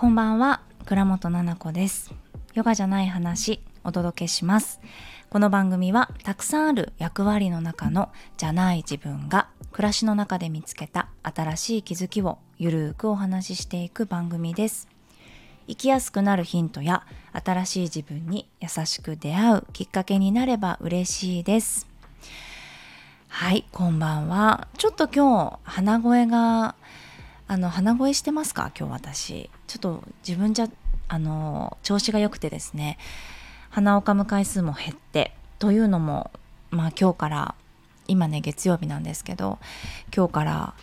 こんばんは倉本々子です。ヨガじゃない話お届けします。この番組はたくさんある役割の中のじゃない自分が暮らしの中で見つけた新しい気づきをゆるーくお話ししていく番組です。生きやすくなるヒントや新しい自分に優しく出会うきっかけになれば嬉しいです。はいこんばんは。ちょっと今日鼻声があの鼻声してますか？今日私。ちょっと自分じゃあの調子が良くてですね。鼻をかむ回数も減って。というのもまあ今日から今ね月曜日なんですけど今日から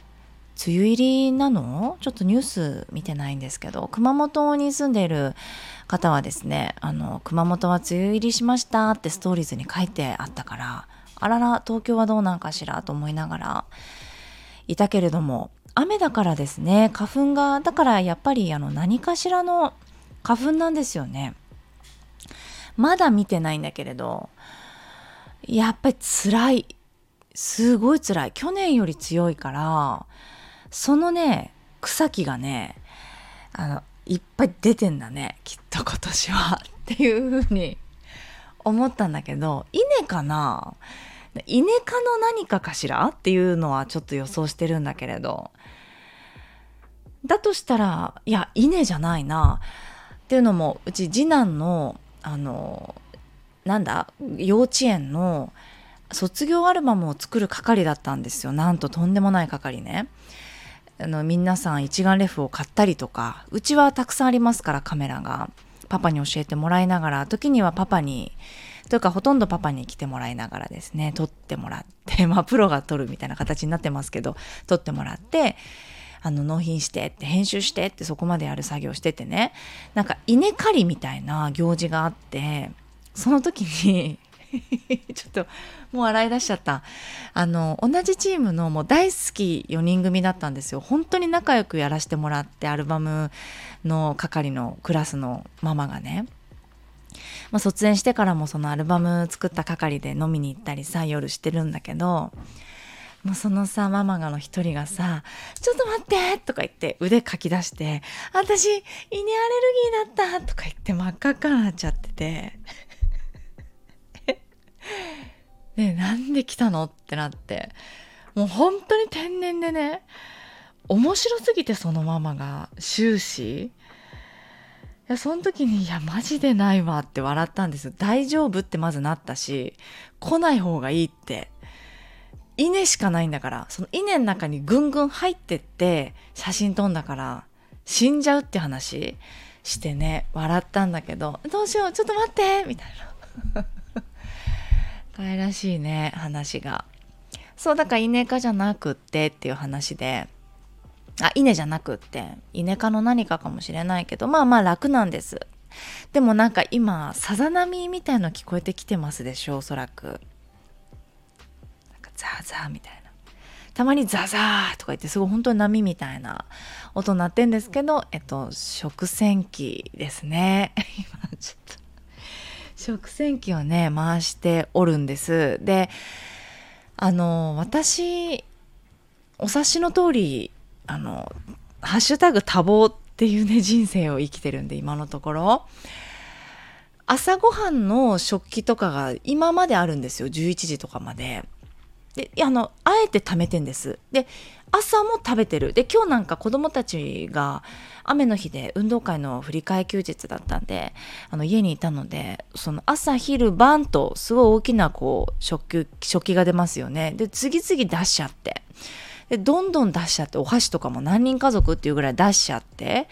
梅雨入りなの？ちょっとニュース見てないんですけど熊本に住んでいる方はですねあの熊本は梅雨入りしましたってストーリーズに書いてあったからあらら東京はどうなんかしらと思いながらいたけれども雨だからですね。花粉がだからやっぱりあの何かしらの花粉なんですよね。まだ見てないんだけれどやっぱり辛い。すごい辛い。去年より強いからそのね草木がねあのいっぱい出てんだね。きっと今年は。っていうふうに思ったんだけど稲かな？イネ科の何かかしら？っていうのはちょっと予想してるんだけれど。だとしたらいや稲じゃないな。っていうのもうち次男のあのなんだ幼稚園の卒業アルバムを作る係だったんですよ。なんととんでもない係ね。あの皆さん一眼レフを買ったりとかうちはたくさんありますからカメラが。パパに教えてもらいながら時にはパパにというかほとんどパパに来てもらいながらですね撮ってもらってまあプロが撮るみたいな形になってますけど撮ってもらってあの納品してって編集してってそこまでやる作業しててね。なんか稲刈りみたいな行事があってその時に ちょっともう洗い出しちゃった。あの同じチームのもう大好き4人組だったんですよ。本当に仲良くやらせてもらってアルバムの係のクラスのママがね。まあ、卒園してからもそのアルバム作った係で飲みに行ったりさ夜してるんだけどもうそのさママがの一人がさ「ちょっと待って!」とか言って腕かき出して「私稲アレルギーだった!」とか言って真っ赤っかになっちゃってて ねなんで来たのってなってもう本当に天然でね面白すぎてそのママが終始いやその時に「いやマジでないわ」って笑ったんです大丈夫ってまずなったし来ない方がいいって稲しかないんだからその稲の中にぐんぐん入ってって写真撮んだから死んじゃうって話してね笑ったんだけどどうしようちょっと待ってみたいな。可愛らしいね話が。そうだから稲科じゃなくってっていう話で。あ稲じゃなくって稲科の何かかもしれないけどまあまあ楽なんです。でもなんか今さざ波みたいの聞こえてきてますでしょおそらく。ザーザーみたいな。たまにザザーとか言ってすごい本当に波みたいな音鳴ってんですけどえっと食洗機ですね。今ちょっと。食洗機をね回しておるんです。であの私お察しの通りあの「ハッシュタグ多忙」っていうね人生を生きてるんで今のところ。朝ごはんの食器とかが今まであるんですよ。11時とかまで。であのあえて貯めてんです。で朝も食べてる。で今日なんか子供たちが雨の日で運動会の振り替え休日だったんであの家にいたのでその朝昼晩とすごい大きなこう食器食器が出ますよね。で次々出しちゃって。でどんどん出しちゃってお箸とかも何人家族っていうぐらい出しちゃって。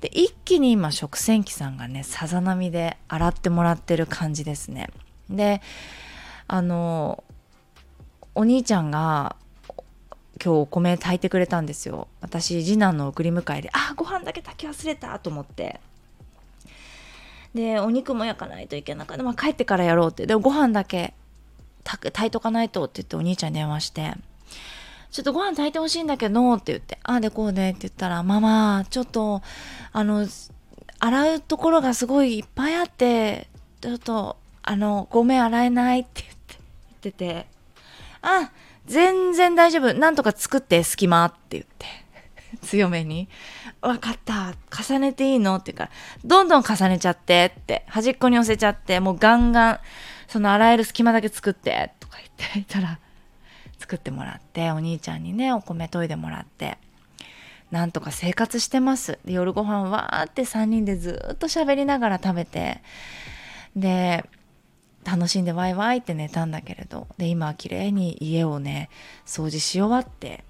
で一気に今食洗機さんがねさざ波で洗ってもらってる感じですね。であのお兄ちゃんが今日お米炊いてくれたんですよ。私次男の送り迎えであご飯だけ炊き忘れたと思って。でお肉も焼かないといけなかった、まあ、帰ってからやろうって。でもご飯だけ炊いとかないとって言ってお兄ちゃんに電話して。ちょっとご飯炊いてほしいんだけどって言って。ああでこうでって言ったらママちょっとあの洗うところがすごいいっぱいあってちょっとあのごめん洗えないって言って言ってて。あ全然大丈夫。なんとか作って隙間って言って。強めに「分かった。重ねていいの?」って言うから「どんどん重ねちゃって」って。端っこに寄せちゃって。もうガンガンその洗える隙間だけ作って。とか言って言ったら作ってもらって。お兄ちゃんにねお米研いでもらって。なんとか生活してます。で夜ご飯わーって3人でずっと喋りながら食べて。で楽しんでワイワイって寝たんだけれど。で今は綺麗に家をね掃除し終わって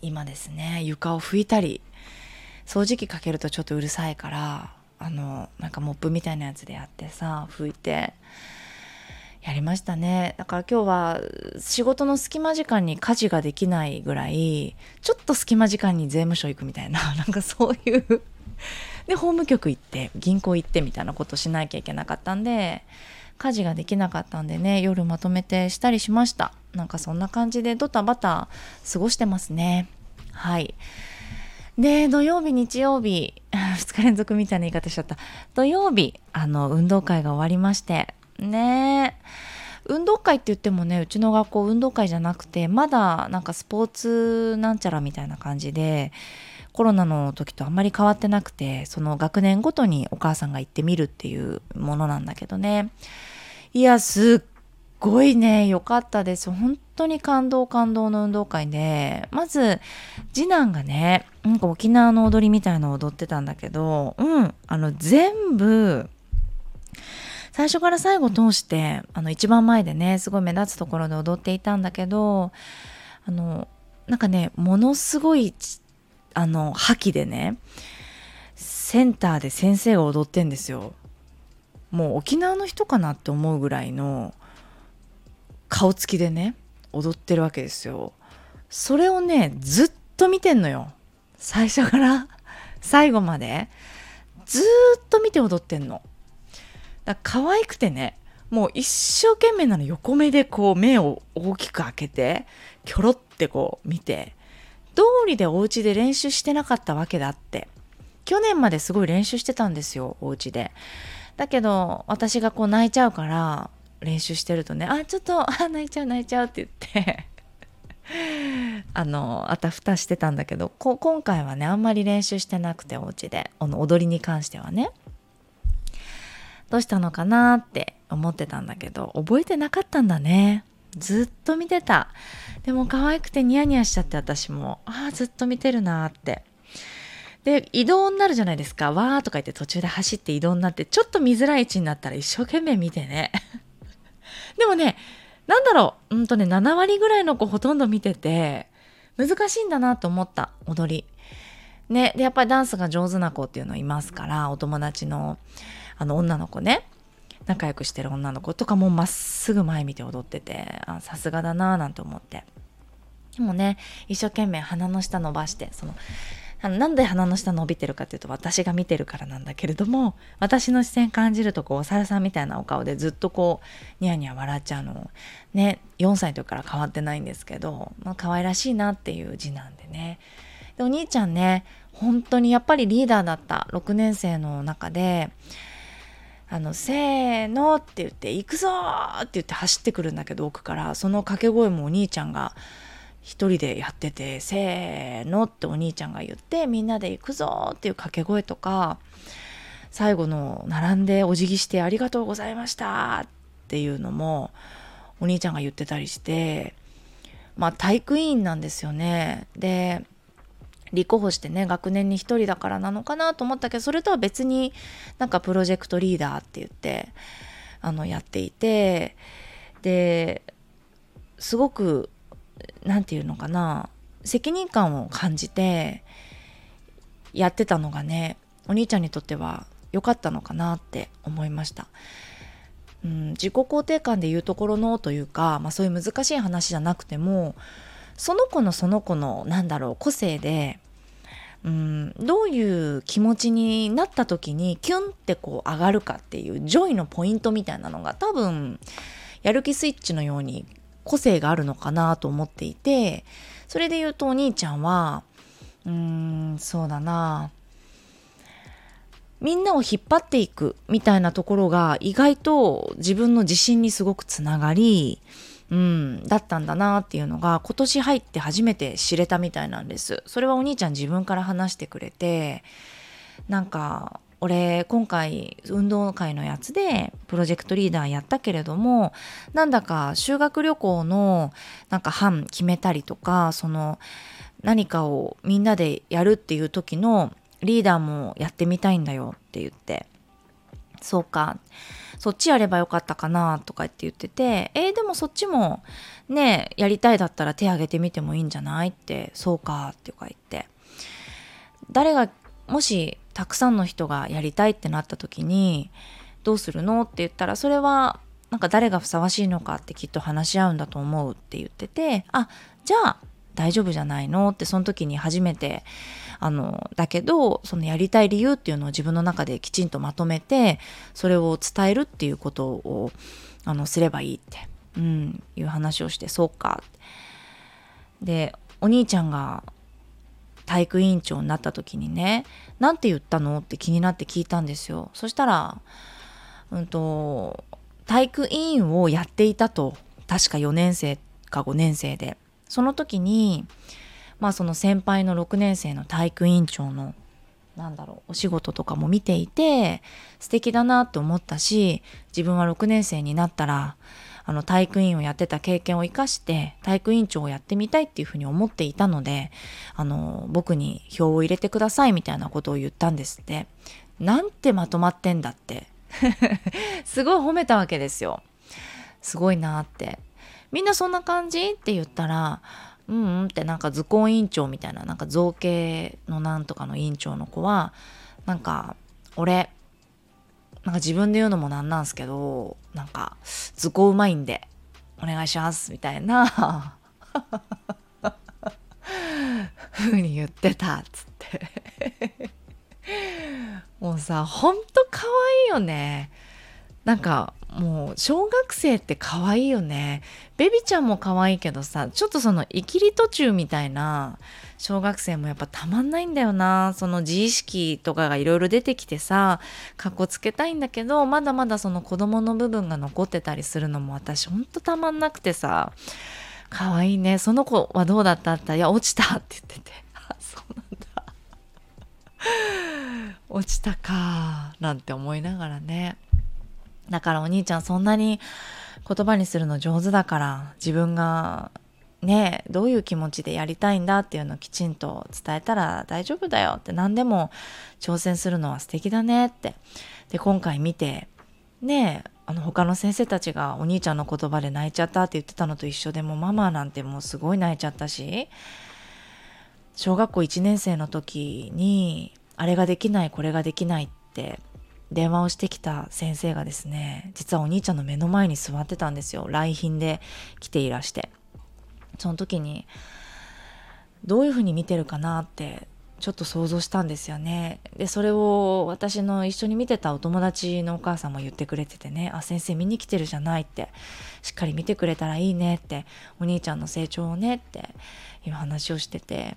今ですね床を拭いたり掃除機かけるとちょっとうるさいからあのなんかモップみたいなやつでやってさ拭いてやりましたね。だから今日は仕事の隙間時間に家事ができないぐらいちょっと隙間時間に税務署行くみたいな なんかそういう。で法務局行って銀行行ってみたいなことしなきゃいけなかったんで家事ができなかったんでね夜まとめてしたりしました。なんかそんな感じでドタバタ過ごしてますね。はい。で土曜日日曜日 2日連続みたいな言い方しちゃった。土曜日あの運動会が終わりまして。ね運動会って言ってもねうちの学校運動会じゃなくてまだなんかスポーツなんちゃらみたいな感じでコロナの時とあんまり変わってなくてその学年ごとにお母さんが行ってみるっていうものなんだけどね。いやすっごいね良かったです。本当に感動感動の運動会で。まず次男がねなんか沖縄の踊りみたいのを踊ってたんだけどうんあの全部最初から最後通してあの一番前でねすごい目立つところで踊っていたんだけどあのなんかねものすごいあの覇気でねセンターで先生が踊ってんですよ。もう沖縄の人かなって思うぐらいの顔つきでね踊ってるわけですよ。それをねずっと見てんのよ。最初から最後まで。ずっと見て踊ってんの。だ可愛くてねもう一生懸命なの横目でこう目を大きく開けてキョロってこう見て。通りでお家で練習してなかったわけだって。去年まですごい練習してたんですよお家で。だけど私がこう泣いちゃうから練習してるとね「あちょっとあ泣いちゃう泣いちゃう」って言って。あのあたふたしてたんだけど今回はねあんまり練習してなくてお家で。踊りに関してはね。どうしたのかなって思ってたんだけど覚えてなかったんだね。ずっと見てた。でも可愛くてニヤニヤしちゃって私も。ああずっと見てるなって。で移動になるじゃないですか。わーとか言って途中で走って移動になってちょっと見づらい位置になったら一生懸命見てね。でもねなんだろう。うんとね7割ぐらいの子ほとんど見てて難しいんだなと思った。踊り。ねでやっぱりダンスが上手な子っていうのいますからお友達のあの女の子ね。仲良くしてる女の子とかもまっすぐ前見て踊っててさすがだなーなんて思って。でもね一生懸命鼻の下伸ばしてそのあのなんで鼻の下伸びてるかっていうと私が見てるからなんだけれども私の視線感じるとこうお猿さんみたいなお顔でずっとこうニヤニヤ笑っちゃうの。ね4歳の時から変わってないんですけど、まあ可愛らしいなっていう字なんでね。でお兄ちゃんね本当にやっぱりリーダーだった6年生の中であの、せーのって言って、行くぞって言って走ってくるんだけど、奥から、その掛け声もお兄ちゃんが一人でやってて、せーのってお兄ちゃんが言って、みんなで行くぞっていう掛け声とか、最後の並んでお辞儀してありがとうございましたっていうのも、お兄ちゃんが言ってたりして、まあ体育委員なんですよね。で、立候補してね学年に1人だからなのかなと思ったけどそれとは別になんかプロジェクトリーダーって言ってあのやっていてですごく何て言うのかな責任感を感じてやってたのがねお兄ちゃんにとっては良かったのかなって思いました。うん、自己肯定感で言うところのというか、まあ、そういう難しい話じゃなくてもその子のその子のなんだろう個性でうん。どういう気持ちになった時にキュンってこう上がるかっていう joy のポイントみたいなのが多分やる気スイッチのように個性があるのかなと思っていてそれで言うとお兄ちゃんはうーんそうだな。みんなを引っ張っていくみたいなところが意外と自分の自信にすごくつながりうん、だったんだなっていうのが今年入って初めて知れたみたいなんです。それはお兄ちゃん自分から話してくれてなんか俺今回運動会のやつでプロジェクトリーダーやったけれどもなんだか修学旅行のなんか班決めたりとかその何かをみんなでやるっていう時のリーダーもやってみたいんだよって言って。そうか。そっちやればよかったかなとかって言っててえー、でもそっちもねやりたいだったら手挙げてみてもいいんじゃない？ってそうかってか言って。誰がもしたくさんの人がやりたいってなった時にどうするの？って言ったらそれはなんか誰がふさわしいのかってきっと話し合うんだと思うって言っててあじゃあ大丈夫じゃないの？ってその時に初めてあのだけどそのやりたい理由っていうのを自分の中できちんとまとめてそれを伝えるっていうことをあのすればいいって、うん、いう話をしてそうか。でお兄ちゃんが体育委員長になった時にね何て言ったのって気になって聞いたんですよ。そしたらうんと体育委員をやっていたと。確か4年生か5年生で。その時にまあその先輩の6年生の体育委員長のなんだろうお仕事とかも見ていて素敵だなって思ったし自分は6年生になったらあの体育委員をやってた経験を生かして体育委員長をやってみたいっていうふうに思っていたのであの僕に票を入れてくださいみたいなことを言ったんですって。なんてまとまってんだって。すごい褒めたわけですよ。すごいなって。みんなそんな感じ？って言ったらうんうんってなんか図工委員長みたいななんか造形のなんとかの委員長の子はなんか俺なんか自分で言うのもなんなんすけどなんか図工うまいんでお願いしますみたいなふうに言ってたっつって。もうさほんとかわいいよね。なんかもう小学生って可愛いよね。ベビちゃんも可愛いけどさちょっとその生きり途中みたいな小学生もやっぱたまんないんだよな。その自意識とかがいろいろ出てきてさかっこつけたいんだけどまだまだその子供の部分が残ってたりするのも私ほんとたまんなくてさ。可愛いね。その子はどうだった？っていや落ちたって言ってて。あ そうなんだ。落ちたかなんて思いながらね。だからお兄ちゃんそんなに言葉にするの上手だから自分がねどういう気持ちでやりたいんだっていうのをきちんと伝えたら大丈夫だよって何でも挑戦するのは素敵だねって。で今回見てねあの他の先生たちがお兄ちゃんの言葉で泣いちゃったって言ってたのと一緒でもママなんてもうすごい泣いちゃったし小学校1年生の時にあれができないこれができないって電話をしてきた先生がですね実はお兄ちゃんの目の前に座ってたんですよ。来賓で来ていらして。その時にどういうふうに見てるかなってちょっと想像したんですよね。でそれを私の一緒に見てたお友達のお母さんも言ってくれててね「あ先生見に来てるじゃない」って。しっかり見てくれたらいいねってお兄ちゃんの成長をねっていう話をしてて。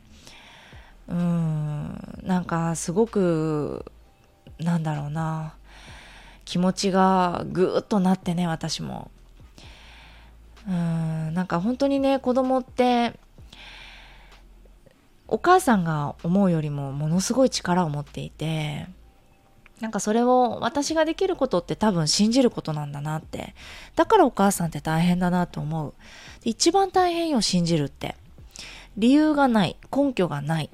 うーんなんかすごくなんだろうな。気持ちがぐーっとなってね私も。うーんなんか本当にね子供ってお母さんが思うよりもものすごい力を持っていてなんかそれを私ができることって多分信じることなんだなって。だからお母さんって大変だなと思う。一番大変よ信じるって。理由がない根拠がない。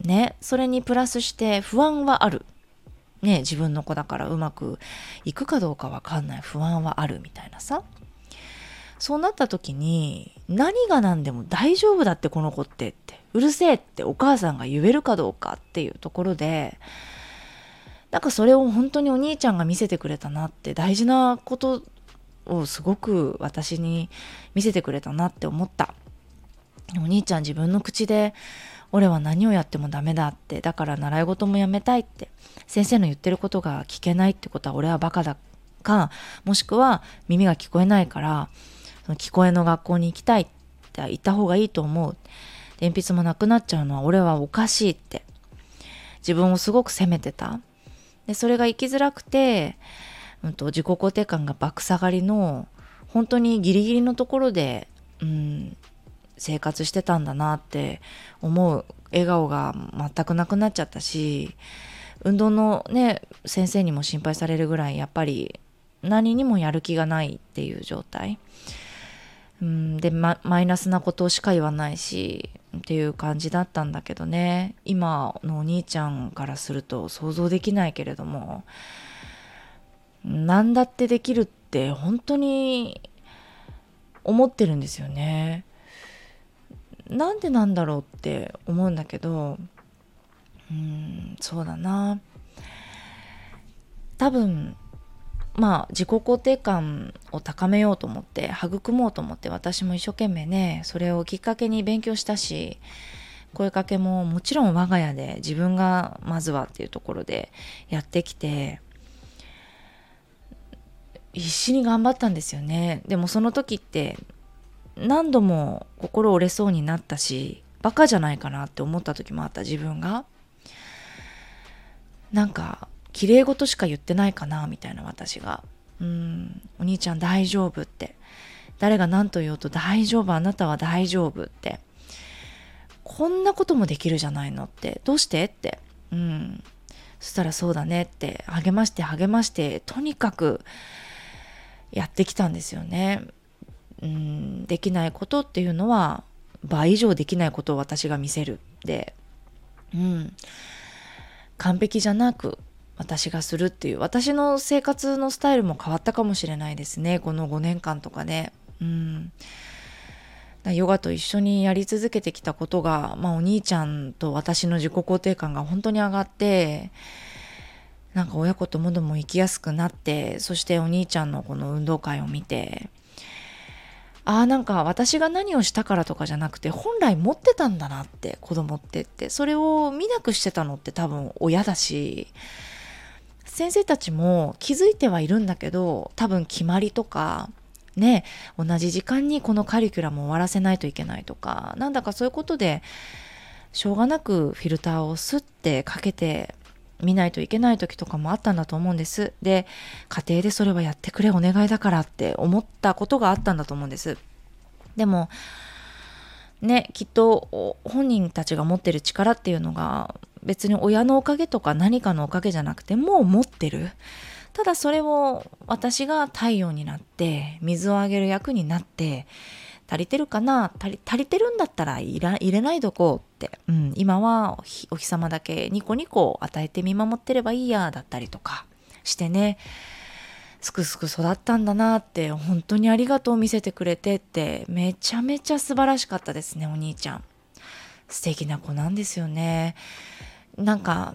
ねそれにプラスして不安はある。ね自分の子だからうまくいくかどうかわかんない不安はあるみたいなさ。そうなった時に何が何でも大丈夫だってこの子ってってうるせえってお母さんが言えるかどうかっていうところでなんかそれを本当にお兄ちゃんが見せてくれたなって大事なことをすごく私に見せてくれたなって思った。お兄ちゃん自分の口で俺は何をやってもダメだって。だから習い事もやめたいって。先生の言ってることが聞けないってことは俺はバカだか。もしくは耳が聞こえないからその聞こえの学校に行きたいって言った方がいいと思う。鉛筆もなくなっちゃうのは俺はおかしいって。自分をすごく責めてた。でそれが生きづらくて、うんと、自己肯定感が爆下がりの本当にギリギリのところで、うん、生活してたんだなって思う笑顔が全くなくなっちゃったし運動のね先生にも心配されるぐらいやっぱり何にもやる気がないっていう状態、うん、で、ま、マイナスなことしか言わないしっていう感じだったんだけどね今のお兄ちゃんからすると想像できないけれども何だってできるって本当に思ってるんですよね。なんでなんだろうって思うんだけどうんそうだな。多分まあ自己肯定感を高めようと思って育もうと思って私も一生懸命ねそれをきっかけに勉強したし声かけももちろん我が家で自分がまずはっていうところでやってきて必死に頑張ったんですよね。でもその時って何度も心折れそうになったしバカじゃないかなって思った時もあった自分が。なんか綺麗事しか言ってないかなみたいな私が。うんお兄ちゃん大丈夫って。誰が何と言おうと大丈夫あなたは大丈夫って。こんなこともできるじゃないのって。どうしてって。うん。そしたらそうだねって。励まして励まして。とにかくやってきたんですよね。うんできないことっていうのは倍以上できないことを私が見せる。でうん完璧じゃなく私がするっていう。私の生活のスタイルも変わったかもしれないですね。この5年間とかね。うん。ヨガと一緒にやり続けてきたことが、まあ、お兄ちゃんと私の自己肯定感が本当に上がってなんか親子ともども生きやすくなってそしてお兄ちゃんのこの運動会を見てああなんか私が何をしたからとかじゃなくて本来持ってたんだなって子供って。ってそれを見なくしてたのって多分親だし。先生たちも気づいてはいるんだけど多分決まりとかね同じ時間にこのカリキュラムを終わらせないといけないとかなんだかそういうことでしょうがなくフィルターをスッてかけて見ないといけない時とかもあったんだと思うんです。で家庭でそれはやってくれお願いだからって思ったことがあったんだと思うんです。でもねきっと本人たちが持ってる力っていうのが別に親のおかげとか何かのおかげじゃなくてもう持ってるただそれを私が太陽になって水をあげる役になって足りてるかな？足りてるんだったら入れないどこって、うん、今はお日様だけニコニコ与えて見守ってればいいやだったりとか。してね。すくすく育ったんだなって本当にありがとう見せてくれてってめちゃめちゃ素晴らしかったですねお兄ちゃん。素敵な子なんですよね。なんか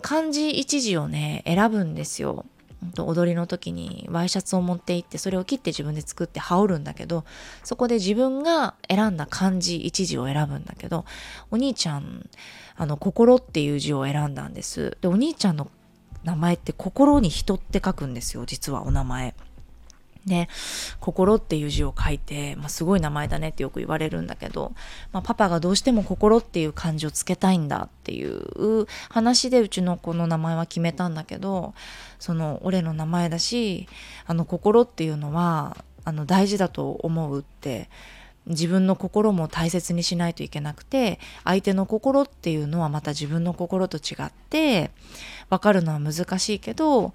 漢字一字をね選ぶんですよ。踊りの時にワイシャツを持って行ってそれを切って自分で作って羽織るんだけどそこで自分が選んだ漢字一字を選ぶんだけどお兄ちゃんあの心っていう字を選んだんです。でお兄ちゃんの名前って心に人って書くんですよ実はお名前。で、心っていう字を書いて、まあ、すごい名前だねってよく言われるんだけど、まあ、パパがどうしても心っていう漢字をつけたいんだっていう話でうちの子の名前は決めたんだけど、その俺の名前だし、あの心っていうのは、あの大事だと思うって、自分の心も大切にしないといけなくて相手の心っていうのはまた自分の心と違って分かるのは難しいけど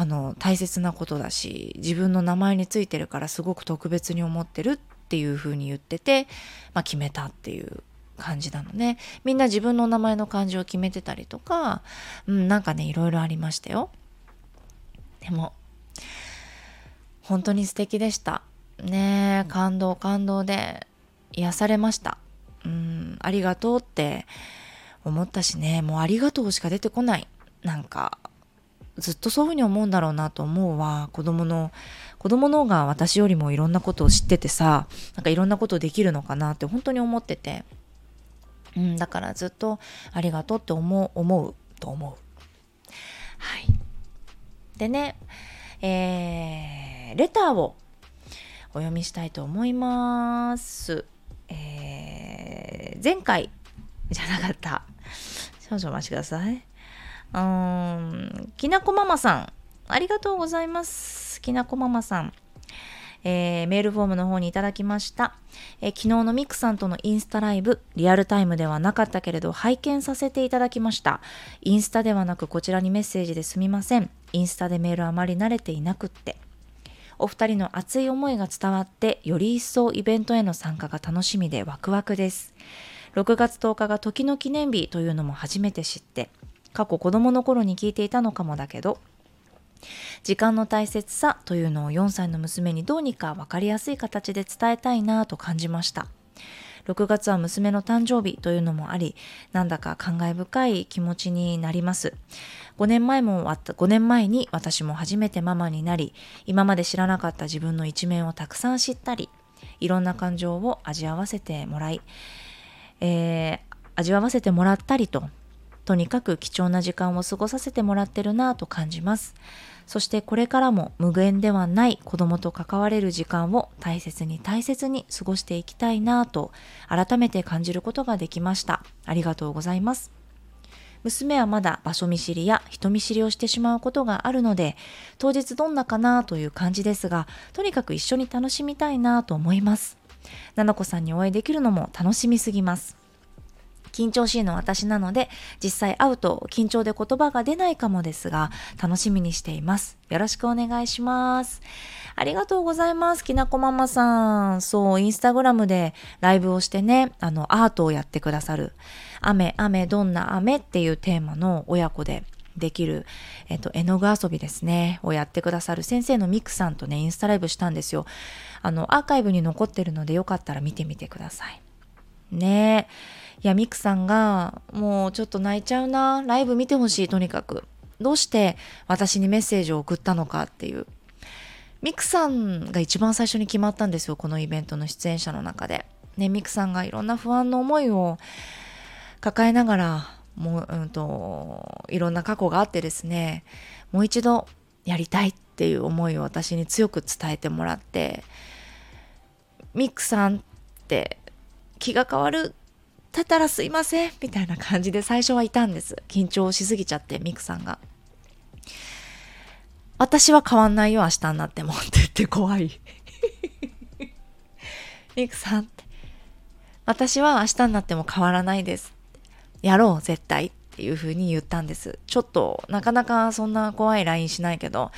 あの大切なことだし自分の名前についてるからすごく特別に思ってるっていうふうに言ってて、まあ、決めたっていう感じなのね。みんな自分の名前の漢字を決めてたりとか、うん、なんかねいろいろありましたよ。でも本当に素敵でした。ね感動感動で癒されました。うんありがとうって思ったしね。もうありがとうしか出てこない。なんかずっとそういうふうに思うんだろうなと思うわ子供の子供の方が私よりもいろんなことを知っててさなんかいろんなことできるのかなって本当に思ってて、うん、だからずっとありがとうって思う思うと思うはいでねえー、レターをお読みしたいと思います。えー、前回じゃなかった。少々お待ちください。きなこママさん、ありがとうございます。きなこママさん。えー、メールフォームの方にいただきました、えー、昨日のミクさんとのインスタライブ、リアルタイムではなかったけれど拝見させていただきました。インスタではなくこちらにメッセージですみません。インスタでメールあまり慣れていなくって。お二人の熱い思いが伝わって、より一層イベントへの参加が楽しみでワクワクです。6月10日が時の記念日というのも初めて知って、過去子供の頃に聞いていたのかもだけど、時間の大切さというのを4歳の娘にどうにか分かりやすい形で伝えたいなぁと感じました。6月は娘の誕生日というのもあり、なんだか感慨深い気持ちになります。5年前も、5年前に私も初めてママになり、今まで知らなかった自分の一面をたくさん知ったり、いろんな感情を味わわせてもらい、えー、味わわせてもらったりと、とにかく貴重な時間を過ごさせてもらってるなぁと感じます。そしてこれからも無限ではない子供と関われる時間を大切に大切に過ごしていきたいなぁと改めて感じることができました。ありがとうございます。娘はまだ場所見知りや人見知りをしてしまうことがあるので、当日どんなかなという感じですが、とにかく一緒に楽しみたいなと思います。ななこさんにお会いできるのも楽しみすぎます。緊張しいの私なので、実際会うと緊張で言葉が出ないかもですが、楽しみにしています。よろしくお願いします。ありがとうございます。きなこママさん。そう、インスタグラムでライブをしてね、あの、アートをやってくださる。雨、雨、どんな雨？っていうテーマの親子でできる、えっと、絵の具遊びですね、をやってくださる先生のミクさんとね、インスタライブしたんですよ。あの、アーカイブに残ってるのでよかったら見てみてください。ねえ。いや、ミクさんが、もうちょっと泣いちゃうな。ライブ見てほしい、とにかく。どうして私にメッセージを送ったのかっていう。ミクさんが一番最初に決まったんですよ、このイベントの出演者の中で。ね、ミクさんがいろんな不安の思いを抱えながら、もう、うんと、いろんな過去があってですね、もう一度やりたいっていう思いを私に強く伝えてもらって、ミクさんって気が変わるだったらすいませんみたいな感じで最初はいたんです。緊張しすぎちゃってミクさんが。私は変わんないよ明日になってもって言って怖い。ミクさん。って私は明日になっても変わらないです。やろう絶対っていう風に言ったんです。ちょっとなかなかそんな怖い LINE しないけど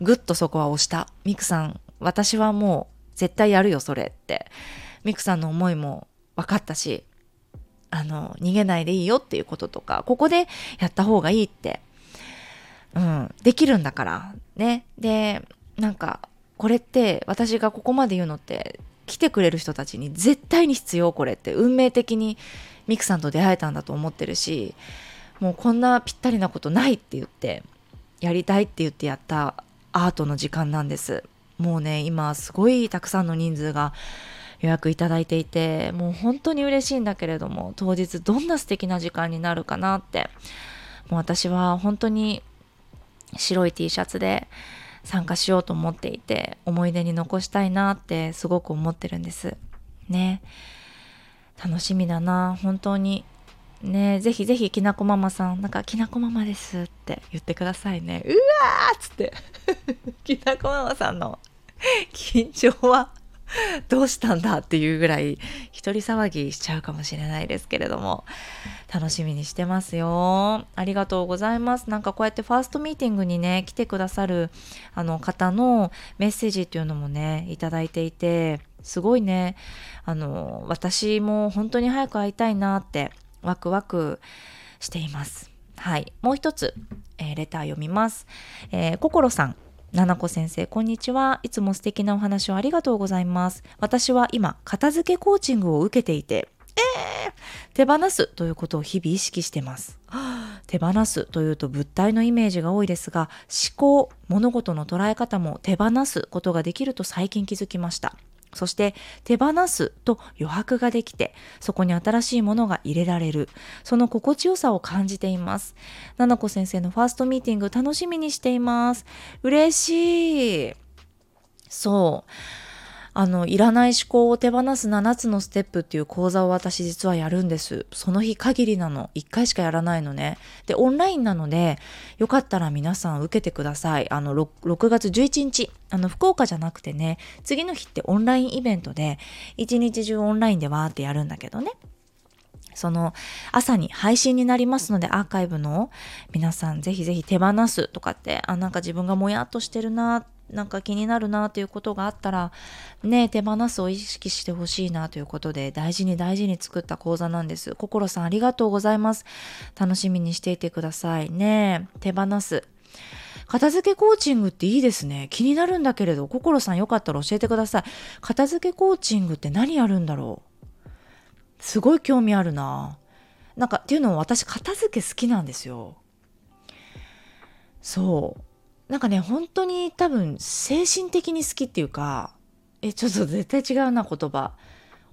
ぐっとそこは押した。ミクさん私はもう絶対やるよそれって。ミクさんの思いも分かったし、あの、逃げないでいいよっていうこととか、ここでやった方がいいって、うん、できるんだから、ね。で、なんか、これって私がここまで言うのって来てくれる人たちに絶対に必要これって。運命的にミクさんと出会えたんだと思ってるしもうこんなぴったりなことないって言ってやりたいって言ってやったアートの時間なんです。もうね今すごいたくさんの人数が予約いただいていてもう本当に嬉しいんだけれども当日どんな素敵な時間になるかなって。もう私は本当に白い T シャツで参加しようと思っていて思い出に残したいなってすごく思ってるんです。ね。楽しみだな。本当に。ね。ぜひぜひきなこママさんなんかきなこママですって言ってくださいね。うわーっつって。きなこママさんの 緊張は どうしたんだっていうぐらい一人騒ぎしちゃうかもしれないですけれども。楽しみにしてますよ。ありがとうございます。なんかこうやってファーストミーティングにね来てくださるあの方のメッセージっていうのもねいただいていてすごいね。あの私も本当に早く会いたいなってワクワクしています。はい。もう一つ、えー、レター読みます、えー、心さん。ななこ先生、こんにちは。いつも素敵なお話をありがとうございます。私は今、片付けコーチングを受けていて、えー、手放すということを日々意識してます。手放すというと物体のイメージが多いですが、思考、物事の捉え方も手放すことができると最近気づきました。そして手放すと余白ができて、そこに新しいものが入れられる。その心地よさを感じています。ななこ先生のファーストミーティング楽しみにしています。嬉しい。そう。あの、いらない思考を手放す7つのステップっていう講座を私実はやるんです。その日限りなの。1回しかやらないのね。で、オンラインなので、よかったら皆さん受けてください。あの、6, 6月11日、あの、福岡じゃなくてね、次の日ってオンラインイベントで、1日中オンラインでわーってやるんだけどね。その朝に配信になりますのでアーカイブの皆さんぜひぜひ手放すとかってあなんか自分がもやっとしてるなっなんか気になるなということがあったらね手放すを意識してほしいなということで大事に大事に作った講座なんです。心さんありがとうございます。楽しみにしていてくださいね。手放す。片付けコーチングっていいですね。気になるんだけれど心さんよかったら教えてください。片付けコーチングって何やるんだろう。すごい興味あるな。なんかっていうのも私片付け好きなんですよ。そう。なんかね、本当に多分精神的に好きっていうか、え、ちょっと絶対違うな言葉。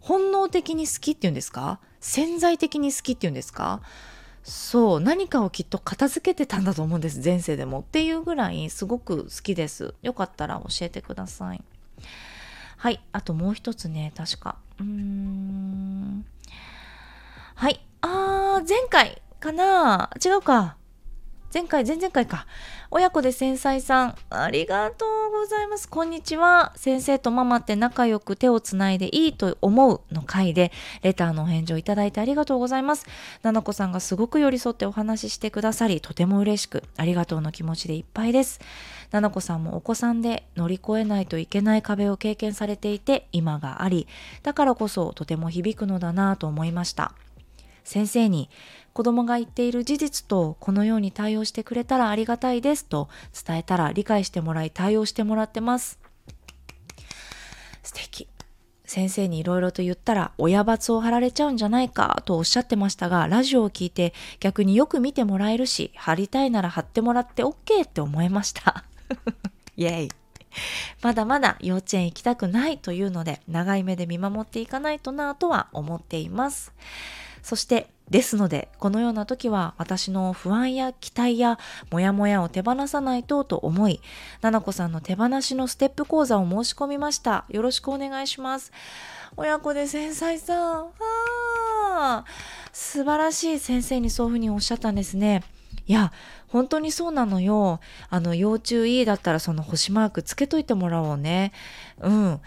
本能的に好きっていうんですか？潜在的に好きっていうんですか？そう何かをきっと片付けてたんだと思うんです前世でも。っていうぐらいすごく好きです。よかったら教えてください。はいあともう一つね確か。うーん。はい。あー、前回かな？違うか。前回、前々回か。親子で繊細さん、ありがとうございます。こんにちは。先生とママって仲良く手をつないでいいと思うの回で、レターのお返事をいただいてありがとうございます。ななこさんがすごく寄り添ってお話ししてくださり、とても嬉しく、ありがとうの気持ちでいっぱいです。ななこさんもお子さんで乗り越えないといけない壁を経験されていて、今があり、だからこそとても響くのだなぁと思いました。先生に子供が言っている事実とこのように対応してくれたらありがたいですと伝えたら理解してもらい対応してもらってます。素敵。先生にいろいろと言ったら親罰を貼られちゃうんじゃないかとおっしゃってましたが、ラジオを聞いて逆によく見てもらえるし、貼りたいなら貼ってもらって OK って思いました。イェイ。まだまだ幼稚園行きたくないというので、長い目で見守っていかないとなとは思っています。そしてですのでこのような時は私の不安や期待やモヤモヤを手放さないとと思いななこさんの手放しのステップ講座を申し込みました。よろしくお願いします。親子で繊細さん。あ素晴らしい先生にそういうふうにおっしゃったんですね。いや本当にそうなのよ。あの要注意だったらその星マークつけといてもらおうね。うん。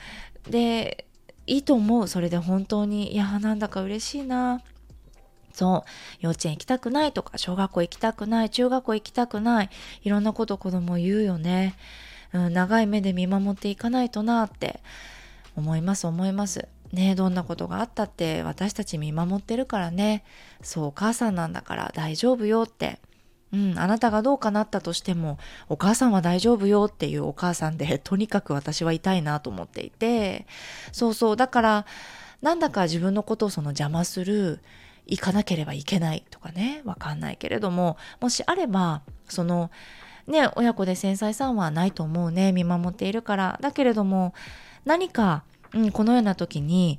でいいと思う。それで本当にいやなんだか嬉しいな。そう、幼稚園行きたくないとか、小学校行きたくない、中学校行きたくない、いろんなこと子供言うよね。うん、長い目で見守っていかないとなって思います思います。ねどんなことがあったって私たち見守ってるからね。そう、お母さんなんだから大丈夫よって。うん、あなたがどうかなったとしても、お母さんは大丈夫よっていうお母さんで、とにかく私は痛いなと思っていて、そうそう、だから、なんだか自分のことをその邪魔する、行かなければいけないとかね、わかんないけれども、もしあれば、その、ね、親子で繊細さんはないと思うね、見守っているから。だけれども、何か、うん、このような時に、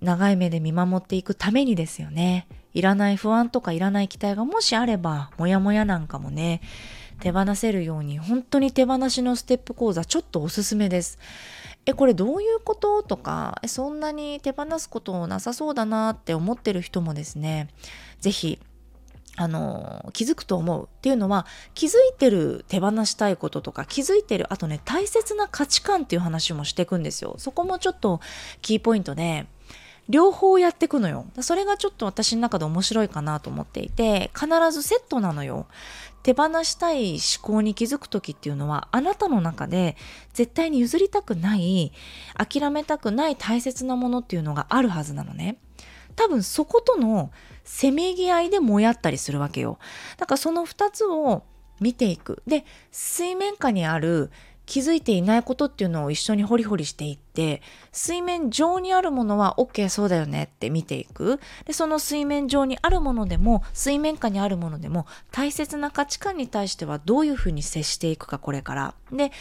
長い目で見守っていくためにですよね。いらない不安とかいらない期待がもしあれば、もやもやなんかもね、手放せるように、本当に手放しのステップ講座、ちょっとおすすめです。えこれどういうこと？とかえそんなに手放すことなさそうだなって思ってる人もですね是非あの気づくと思うっていうのは気づいてる手放したいこととか気づいてるあとね大切な価値観っていう話もしていくんですよ。そこもちょっとキーポイントで両方やっていくのよ。それがちょっと私の中で面白いかなと思っていて必ずセットなのよ。手放したい思考に気づく時っていうのはあなたの中で絶対に譲りたくない諦めたくない大切なものっていうのがあるはずなのね。多分そことのせめぎ合いでもやったりするわけよ。だからその2つを見ていく。で水面下にある気づいていないことっていうのを一緒にホリホリしていって水面上にあるものは OK そうだよねって見ていく。でその水面上にあるものでも水面下にあるものでも大切な価値観に対してはどういうふうに接していくかこれから。で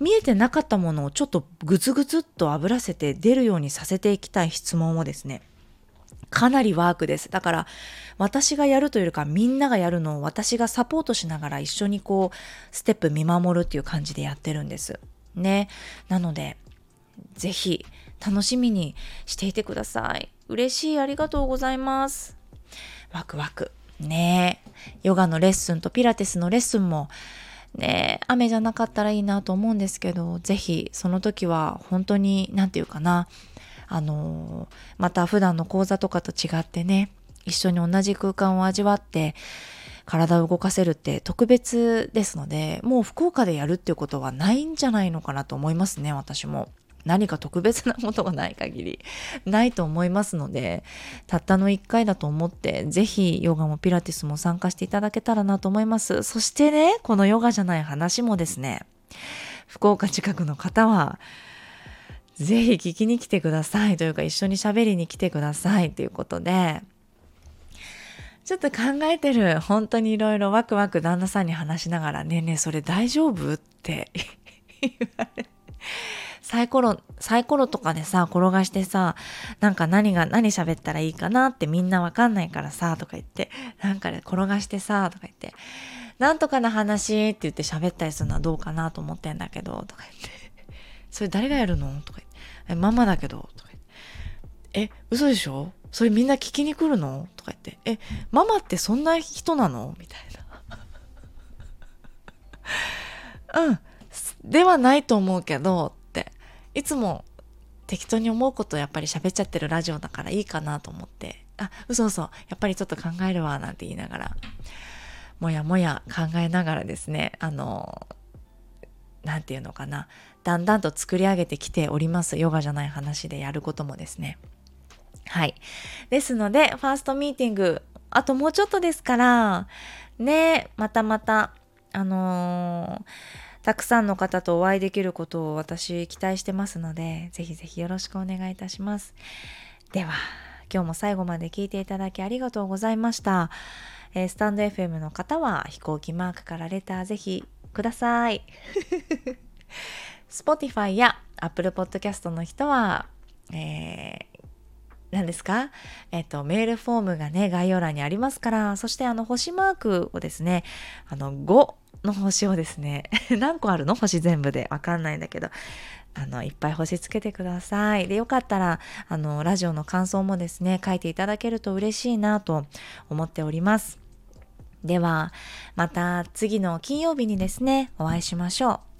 見えてなかったものをちょっとグツグツっと炙らせて出るようにさせていきたい質問をですねかなりワークです。だから、私がやるというよりか、みんながやるのを私がサポートしながら一緒にこう、ステップ見守るっていう感じでやってるんです。ね。なので、ぜひ楽しみにしていてください。嬉しい、ありがとうございます。ワクワク。ね。ヨガのレッスンとピラティスのレッスンも、ね、雨じゃなかったらいいなと思うんですけど、ぜひその時は本当に、なんていうかな、あのまた普段の講座とかと違ってね、一緒に同じ空間を味わって、体を動かせるって特別ですので、もう福岡でやるっていうことはないんじゃないのかなと思いますね、私も。何か特別なことがない限りないと思いますのでたったの1回だと思ってぜひヨガもピラティスも参加していただけたらなと思いますそしてねこのヨガじゃない話もですね福岡近くの方はぜひ聞きに来てください。というか一緒に喋りに来てください。ということで。ちょっと考えてる本当にいろいろワクワク旦那さんに話しながらねえねえそれ大丈夫？って。言われサイコロ、サイコロとかでさ、転がしてさ、なんか何が、何喋ったらいいかなってみんなわかんないからさ、とか言って、なんかで転がしてさ、とか言って、なんとかな話って言って喋ったりするのはどうかなと思ってんだけど、とか言って、それ誰がやるの？とか言って、え、ママだけど、とか言って、え、嘘でしょ？それみんな聞きに来るの？とか言って、え、ママってそんな人なの？みたいな。うん。ではないと思うけど、って。いつも適当に思うことやっぱり喋っちゃってるラジオだからいいかなと思って、あ、嘘嘘、やっぱりちょっと考えるわ、なんて言いながら、もやもや考えながらですね、あの、なんていうのかな、だんだんと作り上げてきております。ヨガじゃない話でやることもですね。はい。ですので、ファーストミーティング、あともうちょっとですから、ね、またまた、あのーたくさんの方とお会いできることを私期待してますので、ぜひぜひよろしくお願いいたします。では、今日も最後まで聞いていただきありがとうございました。えー、スタンド FM の方は飛行機マークからレターぜひください。Spotify や Apple Podcast の人は、えー何ですか？えっと、メールフォームがね、概要欄にありますから、そしてあの、星マークをですね、あの、5の星をですね、何個あるの？星全部で。わかんないんだけど、あの、いっぱい星つけてください。で、よかったら、あの、ラジオの感想もですね、書いていただけると嬉しいなと思っております。では、また次の金曜日にですね、お会いしましょう。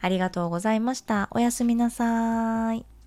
ありがとうございました。おやすみなさい。